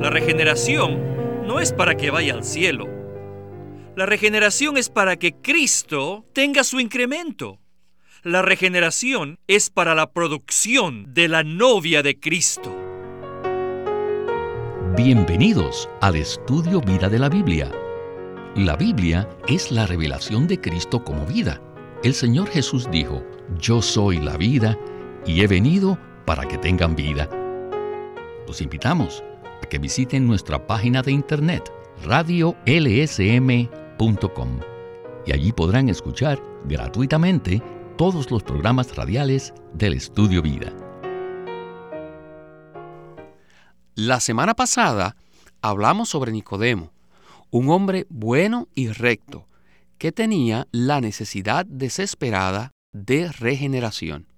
La regeneración no es para que vaya al cielo. La regeneración es para que Cristo tenga su incremento. La regeneración es para la producción de la novia de Cristo. Bienvenidos al estudio Vida de la Biblia. La Biblia es la revelación de Cristo como vida. El Señor Jesús dijo, Yo soy la vida y he venido para que tengan vida. Los invitamos a que visiten nuestra página de internet radiolsm.com y allí podrán escuchar gratuitamente todos los programas radiales del Estudio Vida. La semana pasada hablamos sobre Nicodemo, un hombre bueno y recto que tenía la necesidad desesperada de regeneración.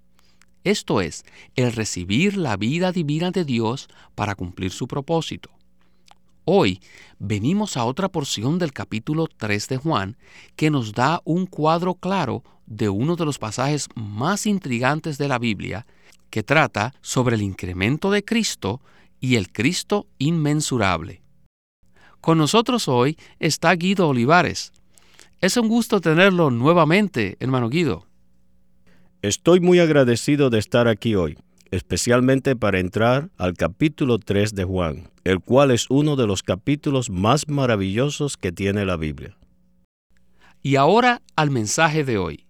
Esto es, el recibir la vida divina de Dios para cumplir su propósito. Hoy venimos a otra porción del capítulo 3 de Juan que nos da un cuadro claro de uno de los pasajes más intrigantes de la Biblia que trata sobre el incremento de Cristo y el Cristo inmensurable. Con nosotros hoy está Guido Olivares. Es un gusto tenerlo nuevamente, hermano Guido. Estoy muy agradecido de estar aquí hoy, especialmente para entrar al capítulo 3 de Juan, el cual es uno de los capítulos más maravillosos que tiene la Biblia. Y ahora al mensaje de hoy,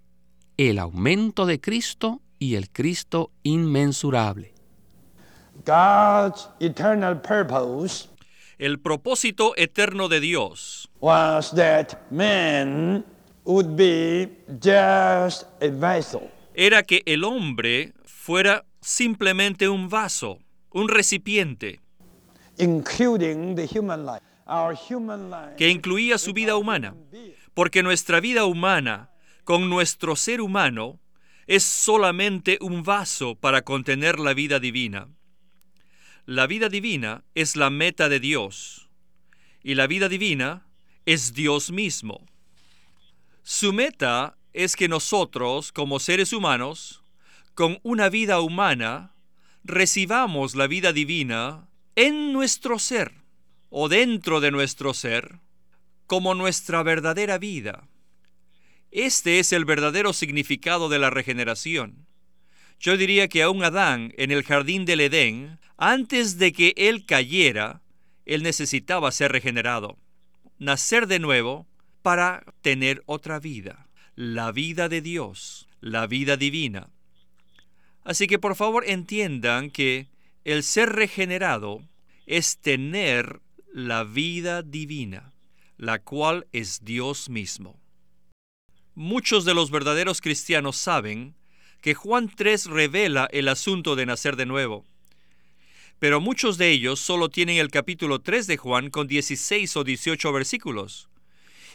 el aumento de Cristo y el Cristo inmensurable. God's eternal purpose El propósito eterno de Dios was that man would be just a vessel. Era que el hombre fuera simplemente un vaso, un recipiente, que incluía su vida humana, porque nuestra vida humana, con nuestro ser humano, es solamente un vaso para contener la vida divina. La vida divina es la meta de Dios, y la vida divina es Dios mismo. Su meta es que nosotros, como seres humanos, con una vida humana, recibamos la vida divina en nuestro ser o dentro de nuestro ser como nuestra verdadera vida. Este es el verdadero significado de la regeneración. Yo diría que aún Adán en el jardín del Edén, antes de que él cayera, él necesitaba ser regenerado, nacer de nuevo para tener otra vida la vida de Dios, la vida divina. Así que por favor entiendan que el ser regenerado es tener la vida divina, la cual es Dios mismo. Muchos de los verdaderos cristianos saben que Juan 3 revela el asunto de nacer de nuevo. Pero muchos de ellos solo tienen el capítulo 3 de Juan con 16 o 18 versículos.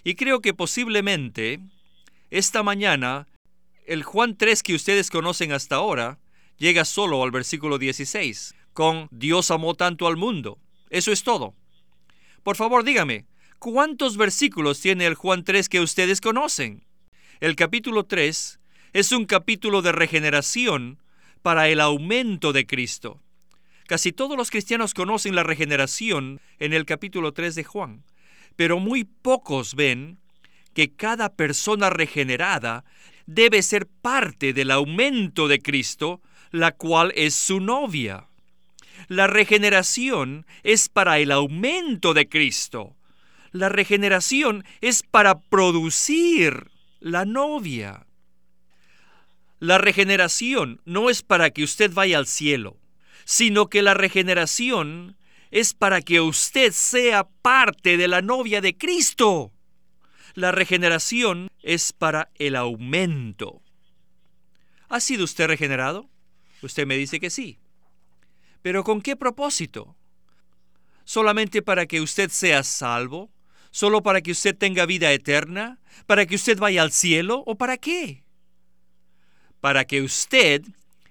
Y creo que posiblemente esta mañana, el Juan 3 que ustedes conocen hasta ahora llega solo al versículo 16, con Dios amó tanto al mundo. Eso es todo. Por favor, dígame, ¿cuántos versículos tiene el Juan 3 que ustedes conocen? El capítulo 3 es un capítulo de regeneración para el aumento de Cristo. Casi todos los cristianos conocen la regeneración en el capítulo 3 de Juan, pero muy pocos ven que cada persona regenerada debe ser parte del aumento de Cristo, la cual es su novia. La regeneración es para el aumento de Cristo. La regeneración es para producir la novia. La regeneración no es para que usted vaya al cielo, sino que la regeneración es para que usted sea parte de la novia de Cristo. La regeneración es para el aumento. ¿Ha sido usted regenerado? Usted me dice que sí. ¿Pero con qué propósito? ¿Solamente para que usted sea salvo? ¿Solo para que usted tenga vida eterna? ¿Para que usted vaya al cielo? ¿O para qué? Para que usted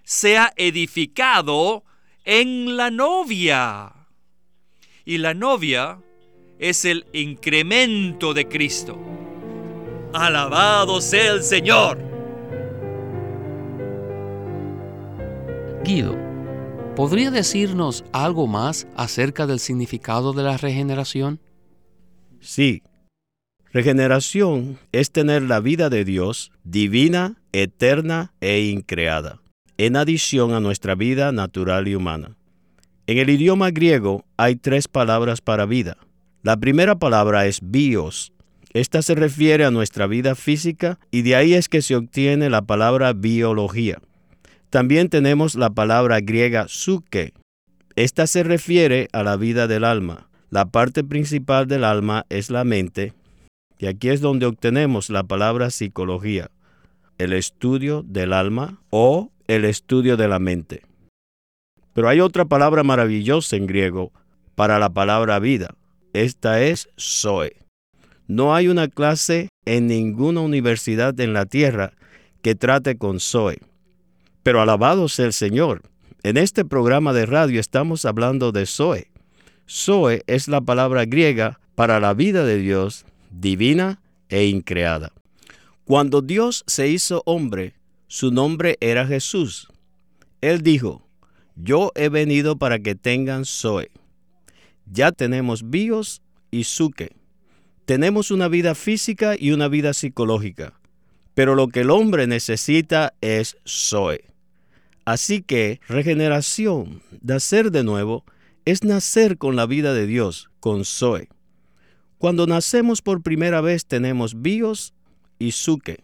sea edificado en la novia. Y la novia es el incremento de Cristo. Alabado sea el Señor. Guido, ¿Podría decirnos algo más acerca del significado de la regeneración? Sí. Regeneración es tener la vida de Dios divina, eterna e increada, en adición a nuestra vida natural y humana. En el idioma griego hay tres palabras para vida. La primera palabra es bios. Esta se refiere a nuestra vida física y de ahí es que se obtiene la palabra biología. También tenemos la palabra griega suke. Esta se refiere a la vida del alma. La parte principal del alma es la mente y aquí es donde obtenemos la palabra psicología, el estudio del alma o el estudio de la mente. Pero hay otra palabra maravillosa en griego para la palabra vida. Esta es Zoe. No hay una clase en ninguna universidad en la tierra que trate con Zoe. Pero alabado sea el Señor. En este programa de radio estamos hablando de Zoe. Zoe es la palabra griega para la vida de Dios, divina e increada. Cuando Dios se hizo hombre, su nombre era Jesús. Él dijo, yo he venido para que tengan Zoe. Ya tenemos bios y suke. Tenemos una vida física y una vida psicológica. Pero lo que el hombre necesita es Zoe. Así que regeneración, nacer de nuevo, es nacer con la vida de Dios, con Zoe. Cuando nacemos por primera vez tenemos bios y suke.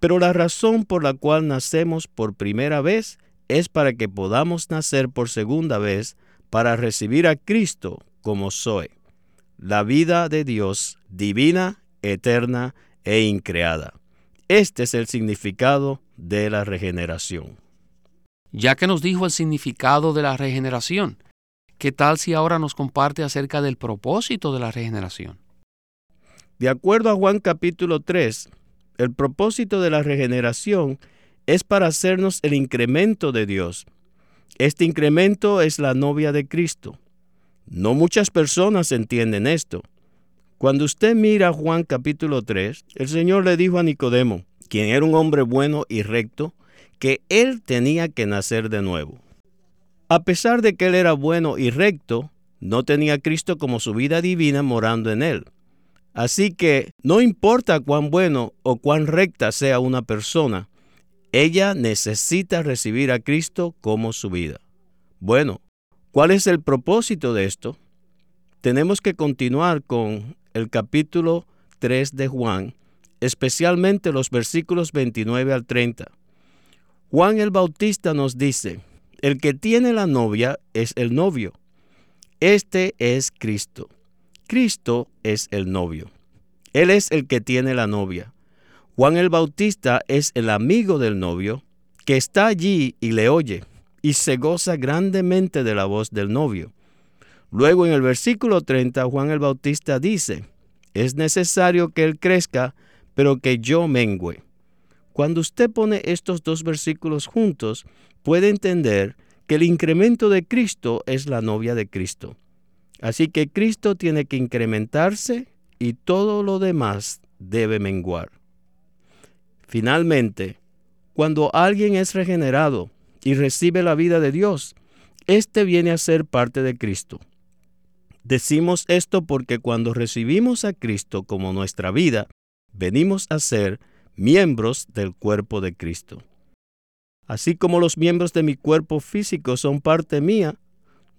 Pero la razón por la cual nacemos por primera vez es para que podamos nacer por segunda vez para recibir a Cristo como soy, la vida de Dios divina, eterna e increada. Este es el significado de la regeneración. Ya que nos dijo el significado de la regeneración, ¿qué tal si ahora nos comparte acerca del propósito de la regeneración? De acuerdo a Juan capítulo 3, el propósito de la regeneración es para hacernos el incremento de Dios. Este incremento es la novia de Cristo. No muchas personas entienden esto. Cuando usted mira Juan capítulo 3, el Señor le dijo a Nicodemo, quien era un hombre bueno y recto, que él tenía que nacer de nuevo. A pesar de que él era bueno y recto, no tenía a Cristo como su vida divina morando en él. Así que no importa cuán bueno o cuán recta sea una persona, ella necesita recibir a Cristo como su vida. Bueno, ¿cuál es el propósito de esto? Tenemos que continuar con el capítulo 3 de Juan, especialmente los versículos 29 al 30. Juan el Bautista nos dice, el que tiene la novia es el novio. Este es Cristo. Cristo es el novio. Él es el que tiene la novia. Juan el Bautista es el amigo del novio que está allí y le oye y se goza grandemente de la voz del novio. Luego en el versículo 30 Juan el Bautista dice, es necesario que él crezca, pero que yo mengüe. Cuando usted pone estos dos versículos juntos, puede entender que el incremento de Cristo es la novia de Cristo. Así que Cristo tiene que incrementarse y todo lo demás debe menguar. Finalmente, cuando alguien es regenerado y recibe la vida de Dios, éste viene a ser parte de Cristo. Decimos esto porque cuando recibimos a Cristo como nuestra vida, venimos a ser miembros del cuerpo de Cristo. Así como los miembros de mi cuerpo físico son parte mía,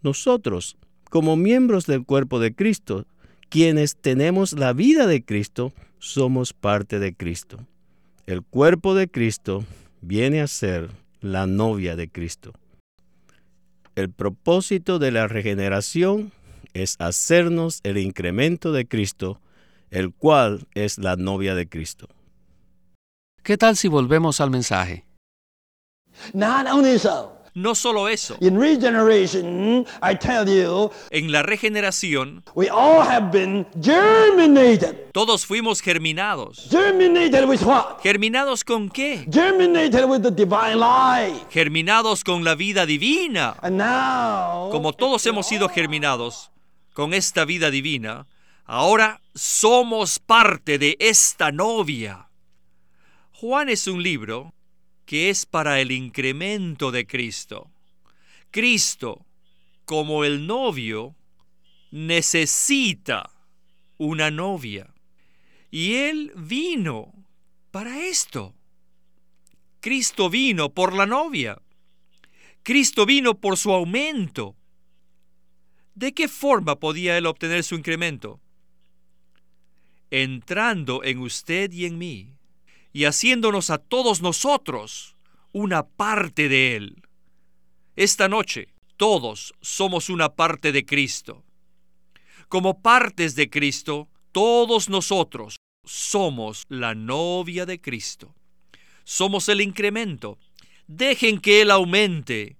nosotros, como miembros del cuerpo de Cristo, quienes tenemos la vida de Cristo, somos parte de Cristo. El cuerpo de Cristo viene a ser la novia de Cristo. El propósito de la regeneración es hacernos el incremento de Cristo, el cual es la novia de Cristo. ¿Qué tal si volvemos al mensaje? Not only so, No solo eso, in regeneration, I tell you, en la regeneración we all have been germinated. todos fuimos germinados. Germinated with what? ¿Germinados con qué? Germinated with the divine life. Germinados con la vida divina. And now, Como todos hemos sido germinados con esta vida divina, ahora somos parte de esta novia. Juan es un libro que es para el incremento de Cristo. Cristo, como el novio, necesita una novia. Y Él vino para esto. Cristo vino por la novia. Cristo vino por su aumento. ¿De qué forma podía Él obtener su incremento? Entrando en usted y en mí, y haciéndonos a todos nosotros una parte de Él. Esta noche, todos somos una parte de Cristo. Como partes de Cristo, todos nosotros somos la novia de Cristo. Somos el incremento. Dejen que Él aumente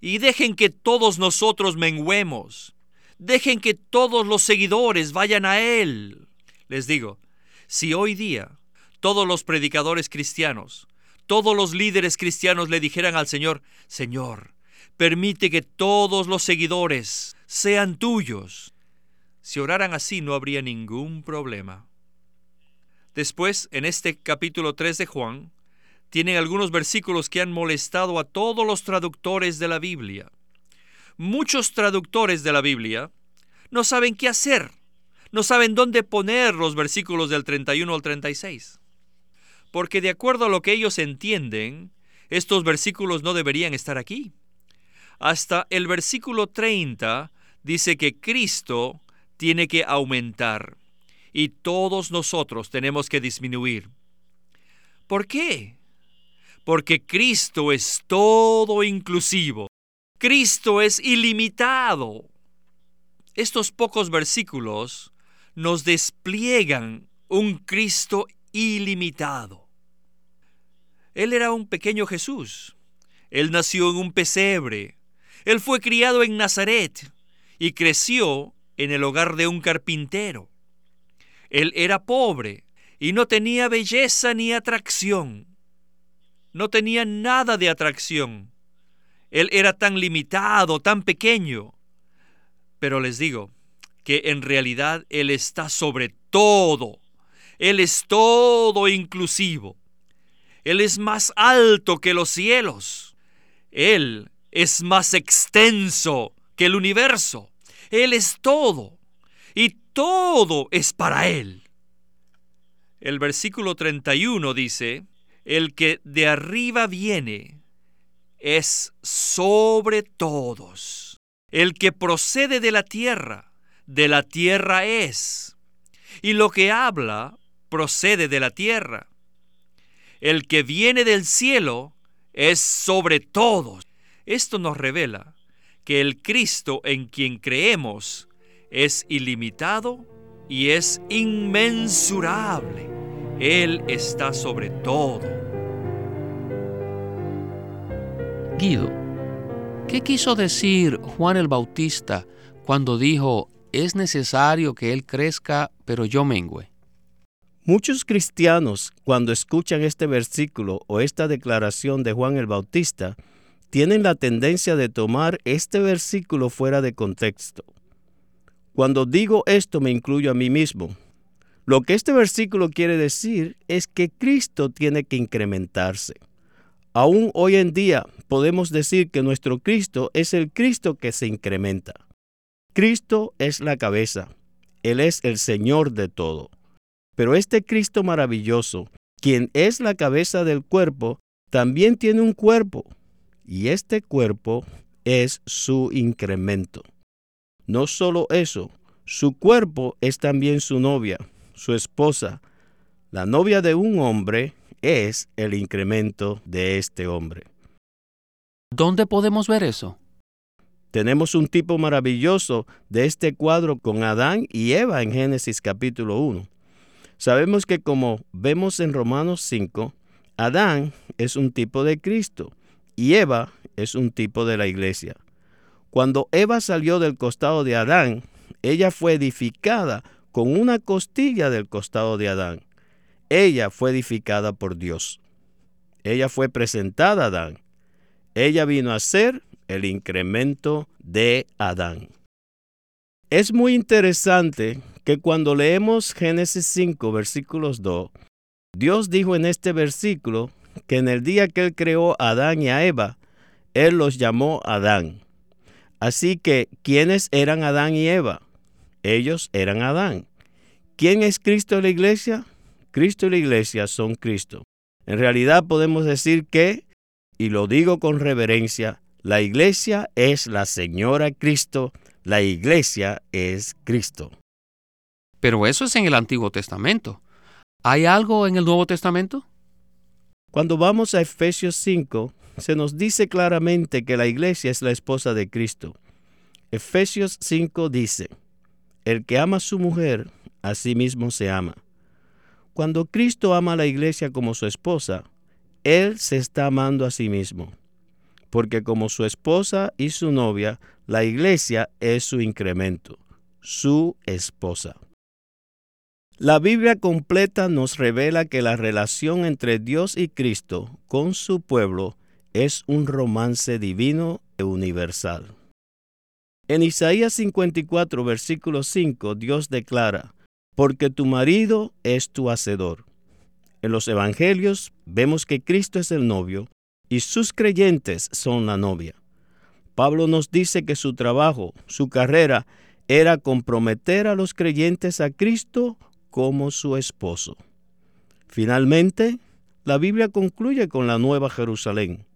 y dejen que todos nosotros menguemos. Dejen que todos los seguidores vayan a Él. Les digo, si hoy día todos los predicadores cristianos, todos los líderes cristianos le dijeran al Señor, Señor, permite que todos los seguidores sean tuyos. Si oraran así no habría ningún problema. Después, en este capítulo 3 de Juan, tienen algunos versículos que han molestado a todos los traductores de la Biblia. Muchos traductores de la Biblia no saben qué hacer, no saben dónde poner los versículos del 31 al 36. Porque de acuerdo a lo que ellos entienden, estos versículos no deberían estar aquí. Hasta el versículo 30 dice que Cristo tiene que aumentar y todos nosotros tenemos que disminuir. ¿Por qué? Porque Cristo es todo inclusivo. Cristo es ilimitado. Estos pocos versículos nos despliegan un Cristo ilimitado. Él era un pequeño Jesús. Él nació en un pesebre. Él fue criado en Nazaret y creció en el hogar de un carpintero. Él era pobre y no tenía belleza ni atracción. No tenía nada de atracción. Él era tan limitado, tan pequeño. Pero les digo que en realidad Él está sobre todo. Él es todo inclusivo. Él es más alto que los cielos. Él es más extenso que el universo. Él es todo y todo es para Él. El versículo 31 dice, el que de arriba viene es sobre todos. El que procede de la tierra, de la tierra es. Y lo que habla procede de la tierra. El que viene del cielo es sobre todos. Esto nos revela que el Cristo en quien creemos es ilimitado y es inmensurable. Él está sobre todo. Guido, ¿qué quiso decir Juan el Bautista cuando dijo, es necesario que Él crezca, pero yo mengüe? Muchos cristianos, cuando escuchan este versículo o esta declaración de Juan el Bautista, tienen la tendencia de tomar este versículo fuera de contexto. Cuando digo esto me incluyo a mí mismo. Lo que este versículo quiere decir es que Cristo tiene que incrementarse. Aún hoy en día podemos decir que nuestro Cristo es el Cristo que se incrementa. Cristo es la cabeza. Él es el Señor de todo. Pero este Cristo maravilloso, quien es la cabeza del cuerpo, también tiene un cuerpo y este cuerpo es su incremento. No solo eso, su cuerpo es también su novia, su esposa. La novia de un hombre es el incremento de este hombre. ¿Dónde podemos ver eso? Tenemos un tipo maravilloso de este cuadro con Adán y Eva en Génesis capítulo 1. Sabemos que como vemos en Romanos 5, Adán es un tipo de Cristo y Eva es un tipo de la iglesia. Cuando Eva salió del costado de Adán, ella fue edificada con una costilla del costado de Adán. Ella fue edificada por Dios. Ella fue presentada a Adán. Ella vino a ser el incremento de Adán. Es muy interesante que cuando leemos Génesis 5, versículos 2, Dios dijo en este versículo que en el día que Él creó a Adán y a Eva, Él los llamó Adán. Así que, ¿quiénes eran Adán y Eva? Ellos eran Adán. ¿Quién es Cristo en la iglesia? Cristo y la iglesia son Cristo. En realidad podemos decir que, y lo digo con reverencia, la iglesia es la Señora Cristo, la iglesia es Cristo. Pero eso es en el Antiguo Testamento. ¿Hay algo en el Nuevo Testamento? Cuando vamos a Efesios 5, se nos dice claramente que la iglesia es la esposa de Cristo. Efesios 5 dice, el que ama a su mujer, a sí mismo se ama. Cuando Cristo ama a la iglesia como su esposa, Él se está amando a sí mismo, porque como su esposa y su novia, la iglesia es su incremento, su esposa. La Biblia completa nos revela que la relación entre Dios y Cristo con su pueblo es un romance divino e universal. En Isaías 54, versículo 5, Dios declara, porque tu marido es tu hacedor. En los Evangelios vemos que Cristo es el novio y sus creyentes son la novia. Pablo nos dice que su trabajo, su carrera, era comprometer a los creyentes a Cristo como su esposo. Finalmente, la Biblia concluye con la Nueva Jerusalén.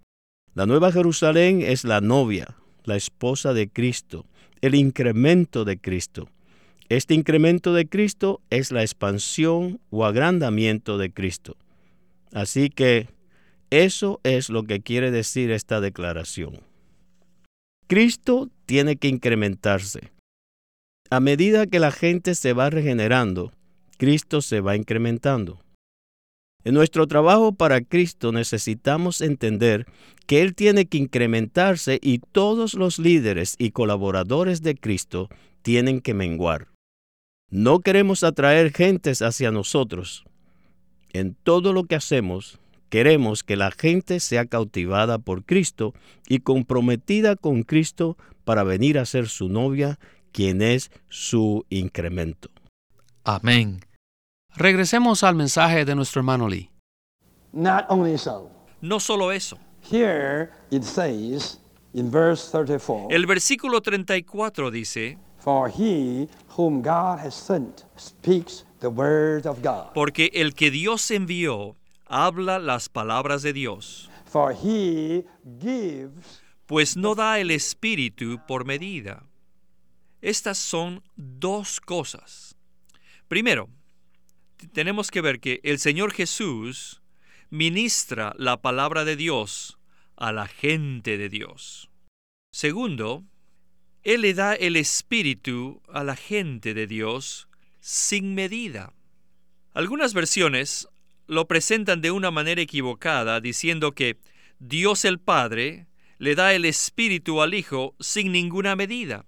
La Nueva Jerusalén es la novia, la esposa de Cristo, el incremento de Cristo. Este incremento de Cristo es la expansión o agrandamiento de Cristo. Así que eso es lo que quiere decir esta declaración. Cristo tiene que incrementarse. A medida que la gente se va regenerando, Cristo se va incrementando. En nuestro trabajo para Cristo necesitamos entender que Él tiene que incrementarse y todos los líderes y colaboradores de Cristo tienen que menguar. No queremos atraer gentes hacia nosotros. En todo lo que hacemos, queremos que la gente sea cautivada por Cristo y comprometida con Cristo para venir a ser su novia, quien es su incremento. Amén. Regresemos al mensaje de nuestro hermano Lee. Not only so. No solo eso. Here it says in verse 34 El versículo 34 dice, For he whom God has sent speaks the word of God. porque el que Dios envió habla las palabras de Dios, For he gives pues no da el Espíritu por medida. Estas son dos cosas. Primero, tenemos que ver que el Señor Jesús ministra la palabra de Dios a la gente de Dios. Segundo, Él le da el Espíritu a la gente de Dios sin medida. Algunas versiones lo presentan de una manera equivocada diciendo que Dios el Padre le da el Espíritu al Hijo sin ninguna medida.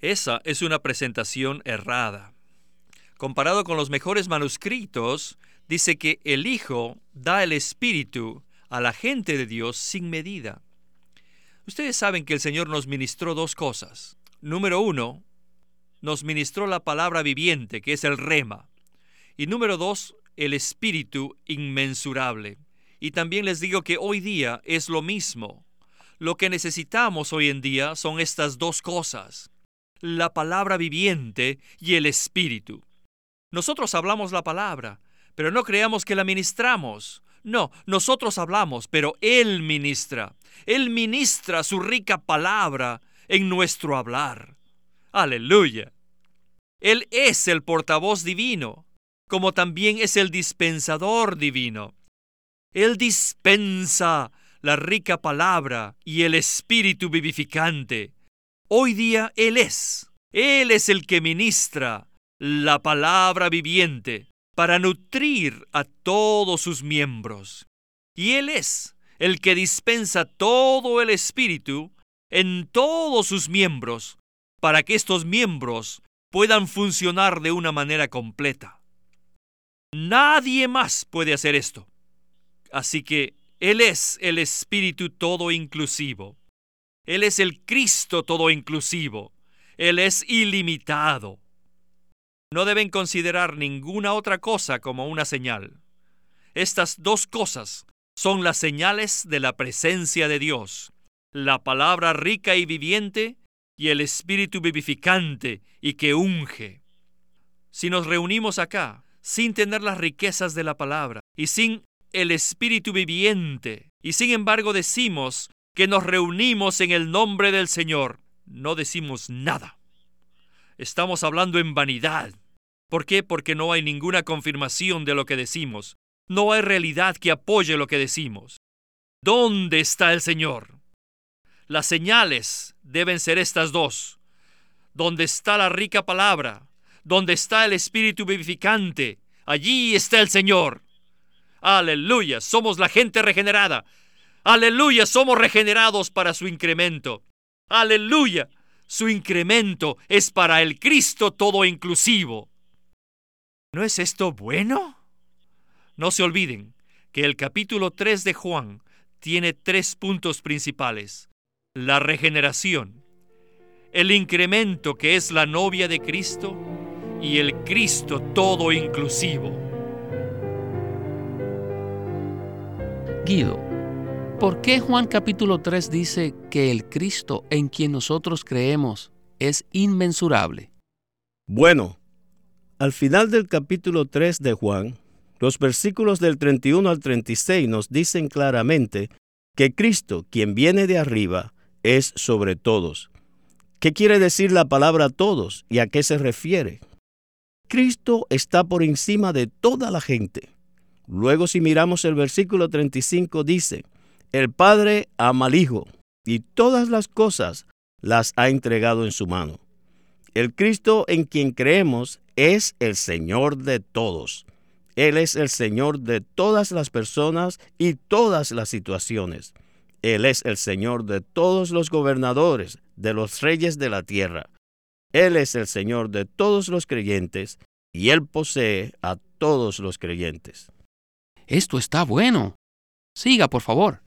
Esa es una presentación errada. Comparado con los mejores manuscritos, dice que el Hijo da el Espíritu a la gente de Dios sin medida. Ustedes saben que el Señor nos ministró dos cosas. Número uno, nos ministró la palabra viviente, que es el rema. Y número dos, el Espíritu inmensurable. Y también les digo que hoy día es lo mismo. Lo que necesitamos hoy en día son estas dos cosas, la palabra viviente y el Espíritu. Nosotros hablamos la palabra, pero no creamos que la ministramos. No, nosotros hablamos, pero Él ministra. Él ministra su rica palabra en nuestro hablar. Aleluya. Él es el portavoz divino, como también es el dispensador divino. Él dispensa la rica palabra y el espíritu vivificante. Hoy día Él es. Él es el que ministra la palabra viviente para nutrir a todos sus miembros. Y Él es el que dispensa todo el espíritu en todos sus miembros para que estos miembros puedan funcionar de una manera completa. Nadie más puede hacer esto. Así que Él es el Espíritu todo inclusivo. Él es el Cristo todo inclusivo. Él es ilimitado. No deben considerar ninguna otra cosa como una señal. Estas dos cosas son las señales de la presencia de Dios, la palabra rica y viviente y el espíritu vivificante y que unge. Si nos reunimos acá sin tener las riquezas de la palabra y sin el espíritu viviente, y sin embargo decimos que nos reunimos en el nombre del Señor, no decimos nada. Estamos hablando en vanidad. ¿Por qué? Porque no hay ninguna confirmación de lo que decimos. No hay realidad que apoye lo que decimos. ¿Dónde está el Señor? Las señales deben ser estas dos. ¿Dónde está la rica palabra? ¿Dónde está el Espíritu vivificante? Allí está el Señor. Aleluya, somos la gente regenerada. Aleluya, somos regenerados para su incremento. Aleluya, su incremento es para el Cristo todo inclusivo. ¿No es esto bueno? No se olviden que el capítulo 3 de Juan tiene tres puntos principales. La regeneración, el incremento que es la novia de Cristo y el Cristo todo inclusivo. Guido, ¿por qué Juan capítulo 3 dice que el Cristo en quien nosotros creemos es inmensurable? Bueno, al final del capítulo 3 de Juan, los versículos del 31 al 36 nos dicen claramente que Cristo, quien viene de arriba, es sobre todos. ¿Qué quiere decir la palabra todos y a qué se refiere? Cristo está por encima de toda la gente. Luego si miramos el versículo 35 dice, el Padre ama al Hijo y todas las cosas las ha entregado en su mano. El Cristo en quien creemos es el Señor de todos. Él es el Señor de todas las personas y todas las situaciones. Él es el Señor de todos los gobernadores, de los reyes de la tierra. Él es el Señor de todos los creyentes y Él posee a todos los creyentes. Esto está bueno. Siga, por favor.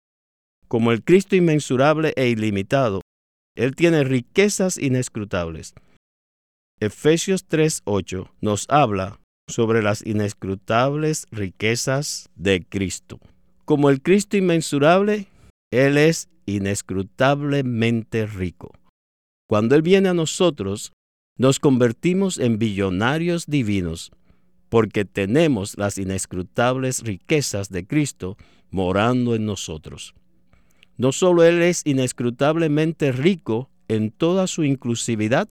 Como el Cristo inmensurable e ilimitado, Él tiene riquezas inescrutables. Efesios 3:8 nos habla sobre las inescrutables riquezas de Cristo. Como el Cristo inmensurable, Él es inescrutablemente rico. Cuando Él viene a nosotros, nos convertimos en billonarios divinos porque tenemos las inescrutables riquezas de Cristo morando en nosotros. No solo Él es inescrutablemente rico en toda su inclusividad,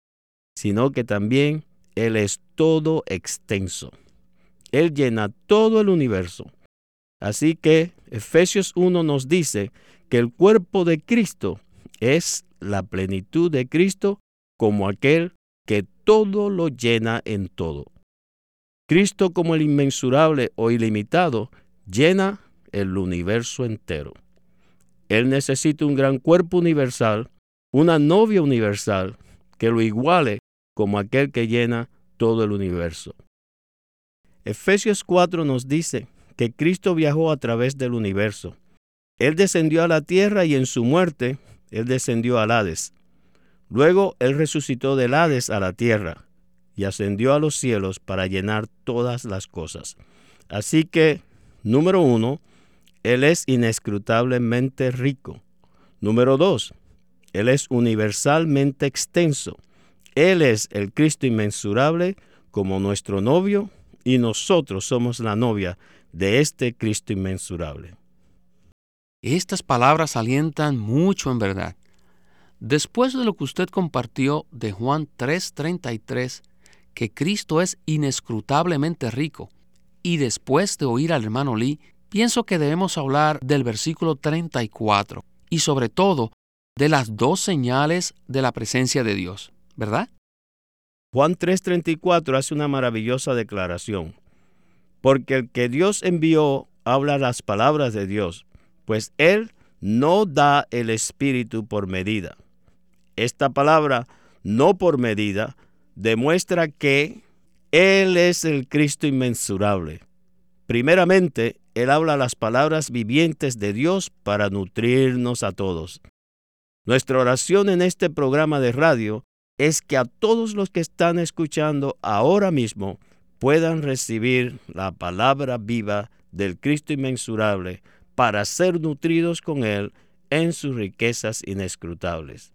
sino que también Él es todo extenso. Él llena todo el universo. Así que Efesios 1 nos dice que el cuerpo de Cristo es la plenitud de Cristo como aquel que todo lo llena en todo. Cristo como el inmensurable o ilimitado llena el universo entero. Él necesita un gran cuerpo universal, una novia universal, que lo iguale como aquel que llena todo el universo. Efesios 4 nos dice que Cristo viajó a través del universo. Él descendió a la tierra y en su muerte, Él descendió al Hades. Luego Él resucitó del Hades a la tierra y ascendió a los cielos para llenar todas las cosas. Así que, número uno, Él es inescrutablemente rico. Número dos, Él es universalmente extenso. Él es el Cristo inmensurable como nuestro novio y nosotros somos la novia de este Cristo inmensurable. Estas palabras alientan mucho en verdad. Después de lo que usted compartió de Juan 3:33, que Cristo es inescrutablemente rico. Y después de oír al hermano Lee, pienso que debemos hablar del versículo 34 y sobre todo de las dos señales de la presencia de Dios, ¿verdad? Juan 3:34 hace una maravillosa declaración, porque el que Dios envió habla las palabras de Dios, pues Él no da el Espíritu por medida. Esta palabra, no por medida, demuestra que Él es el Cristo inmensurable. Primeramente, Él habla las palabras vivientes de Dios para nutrirnos a todos. Nuestra oración en este programa de radio es que a todos los que están escuchando ahora mismo puedan recibir la palabra viva del Cristo inmensurable para ser nutridos con Él en sus riquezas inescrutables.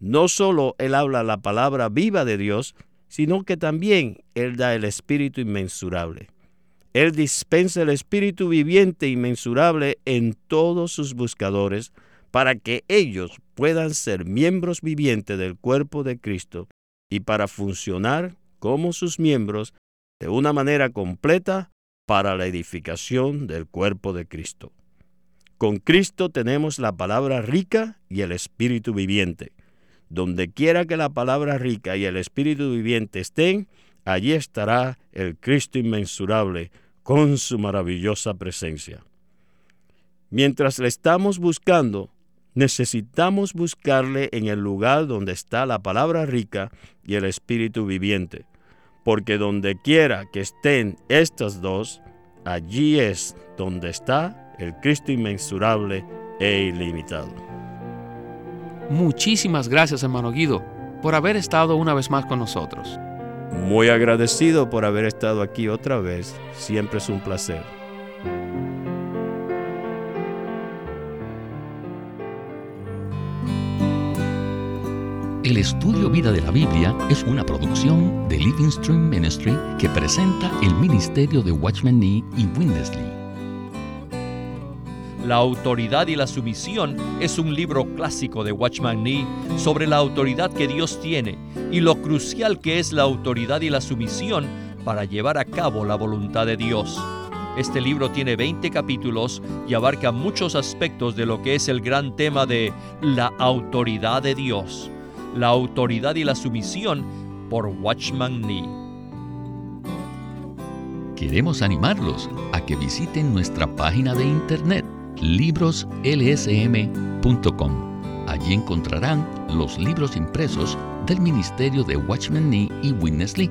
No solo Él habla la palabra viva de Dios, sino que también Él da el Espíritu inmensurable. Él dispensa el Espíritu viviente inmensurable en todos sus buscadores para que ellos puedan ser miembros vivientes del cuerpo de Cristo y para funcionar como sus miembros de una manera completa para la edificación del cuerpo de Cristo. Con Cristo tenemos la palabra rica y el Espíritu viviente. Donde quiera que la palabra rica y el Espíritu viviente estén, allí estará el Cristo inmensurable con su maravillosa presencia. Mientras le estamos buscando, necesitamos buscarle en el lugar donde está la palabra rica y el Espíritu viviente, porque donde quiera que estén estas dos, allí es donde está el Cristo inmensurable e ilimitado. Muchísimas gracias, hermano Guido, por haber estado una vez más con nosotros. Muy agradecido por haber estado aquí otra vez. Siempre es un placer. El estudio Vida de la Biblia es una producción de Living Stream Ministry que presenta el ministerio de Watchman Nee y Windesley. La autoridad y la sumisión es un libro clásico de Watchman Nee sobre la autoridad que Dios tiene y lo crucial que es la autoridad y la sumisión para llevar a cabo la voluntad de Dios. Este libro tiene 20 capítulos y abarca muchos aspectos de lo que es el gran tema de la autoridad de Dios, la autoridad y la sumisión por Watchman Nee. Queremos animarlos a que visiten nuestra página de internet libroslsm.com. Allí encontrarán los libros impresos del Ministerio de Watchman Nee y Witness Lee,